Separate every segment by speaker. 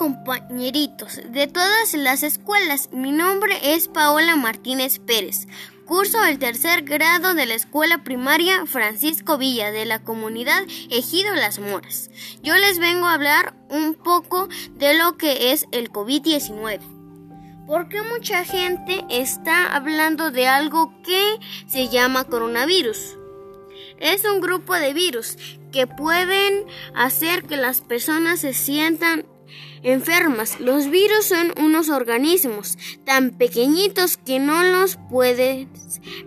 Speaker 1: compañeritos de todas las escuelas. Mi nombre es Paola Martínez Pérez. Curso el tercer grado de la escuela primaria Francisco Villa de la comunidad Ejido Las Moras. Yo les vengo a hablar un poco de lo que es el COVID-19. Porque mucha gente está hablando de algo que se llama coronavirus. Es un grupo de virus que pueden hacer que las personas se sientan enfermas. Los virus son unos organismos tan pequeñitos que no los puedes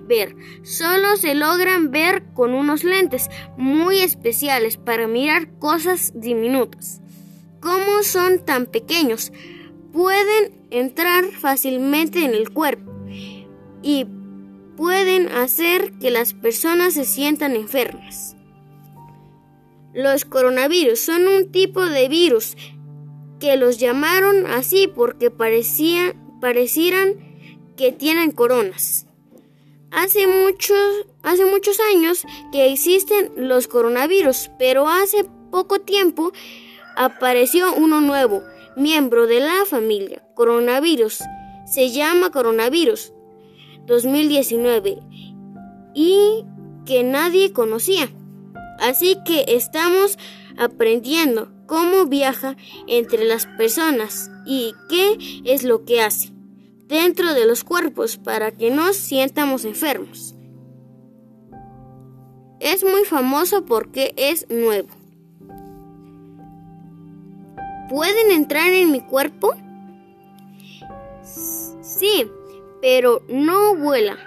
Speaker 1: ver. Solo se logran ver con unos lentes muy especiales para mirar cosas diminutas. Como son tan pequeños, pueden entrar fácilmente en el cuerpo y pueden hacer que las personas se sientan enfermas. Los coronavirus son un tipo de virus que los llamaron así porque parecía, parecieran que tienen coronas. Hace muchos, hace muchos años que existen los coronavirus, pero hace poco tiempo apareció uno nuevo, miembro de la familia coronavirus. Se llama coronavirus 2019 y que nadie conocía. Así que estamos aprendiendo cómo viaja entre las personas y qué es lo que hace dentro de los cuerpos para que nos sientamos enfermos. Es muy famoso porque es nuevo. ¿Pueden entrar en mi cuerpo? Sí, pero no vuela.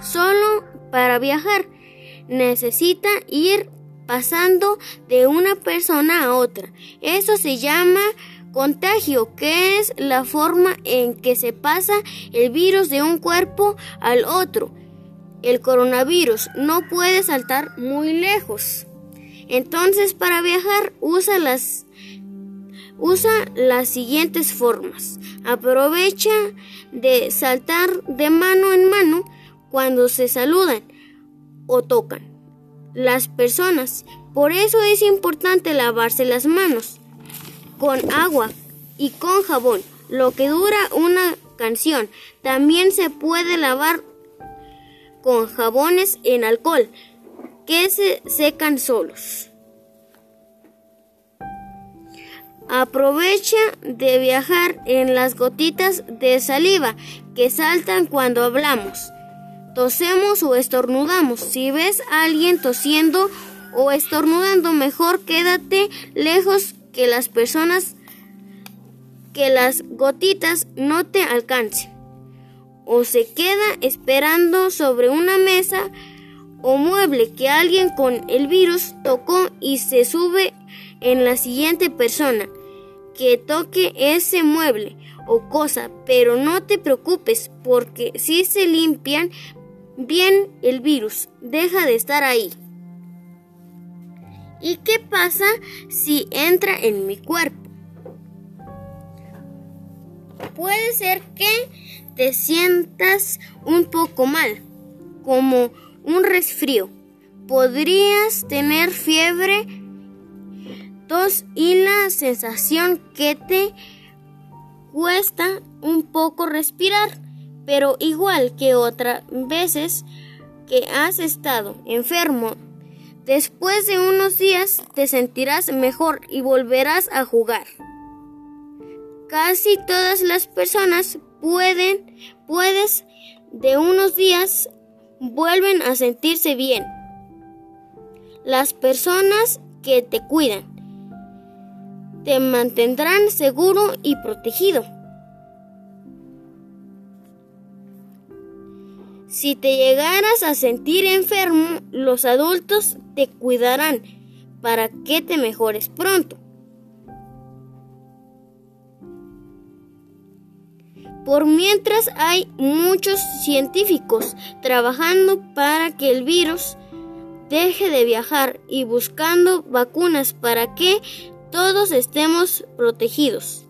Speaker 1: Solo para viajar necesita ir pasando de una persona a otra. Eso se llama contagio, que es la forma en que se pasa el virus de un cuerpo al otro. El coronavirus no puede saltar muy lejos. Entonces, para viajar, usa las usa las siguientes formas. Aprovecha de saltar de mano en mano cuando se saludan o tocan las personas. Por eso es importante lavarse las manos con agua y con jabón, lo que dura una canción. También se puede lavar con jabones en alcohol que se secan solos. Aprovecha de viajar en las gotitas de saliva que saltan cuando hablamos tosemos o estornudamos. Si ves a alguien tosiendo o estornudando, mejor quédate lejos que las personas que las gotitas no te alcancen. O se queda esperando sobre una mesa o mueble que alguien con el virus tocó y se sube en la siguiente persona que toque ese mueble o cosa, pero no te preocupes porque si se limpian bien el virus deja de estar ahí. ¿Y qué pasa si entra en mi cuerpo? Puede ser que te sientas un poco mal, como un resfrío. Podrías tener fiebre, tos y la sensación que te cuesta un poco respirar pero igual que otras veces que has estado enfermo, después de unos días te sentirás mejor y volverás a jugar. Casi todas las personas pueden, puedes, de unos días vuelven a sentirse bien. Las personas que te cuidan te mantendrán seguro y protegido. Si te llegaras a sentir enfermo, los adultos te cuidarán para que te mejores pronto. Por mientras hay muchos científicos trabajando para que el virus deje de viajar y buscando vacunas para que todos estemos protegidos.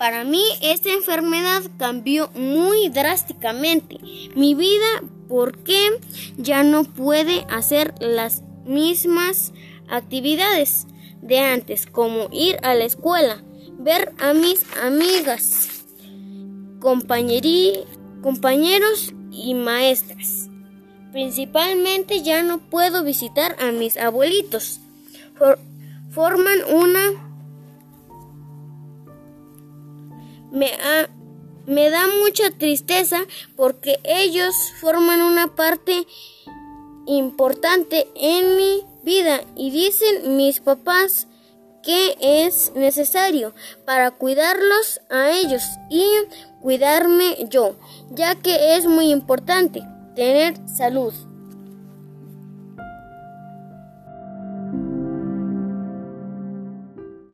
Speaker 1: Para mí esta enfermedad cambió muy drásticamente mi vida porque ya no puede hacer las mismas actividades de antes, como ir a la escuela, ver a mis amigas, compañeros y maestras. Principalmente ya no puedo visitar a mis abuelitos. forman una... Me, me da mucha tristeza porque ellos forman una parte importante en mi vida y dicen mis papás que es necesario para cuidarlos a ellos y cuidarme yo, ya que es muy importante tener salud.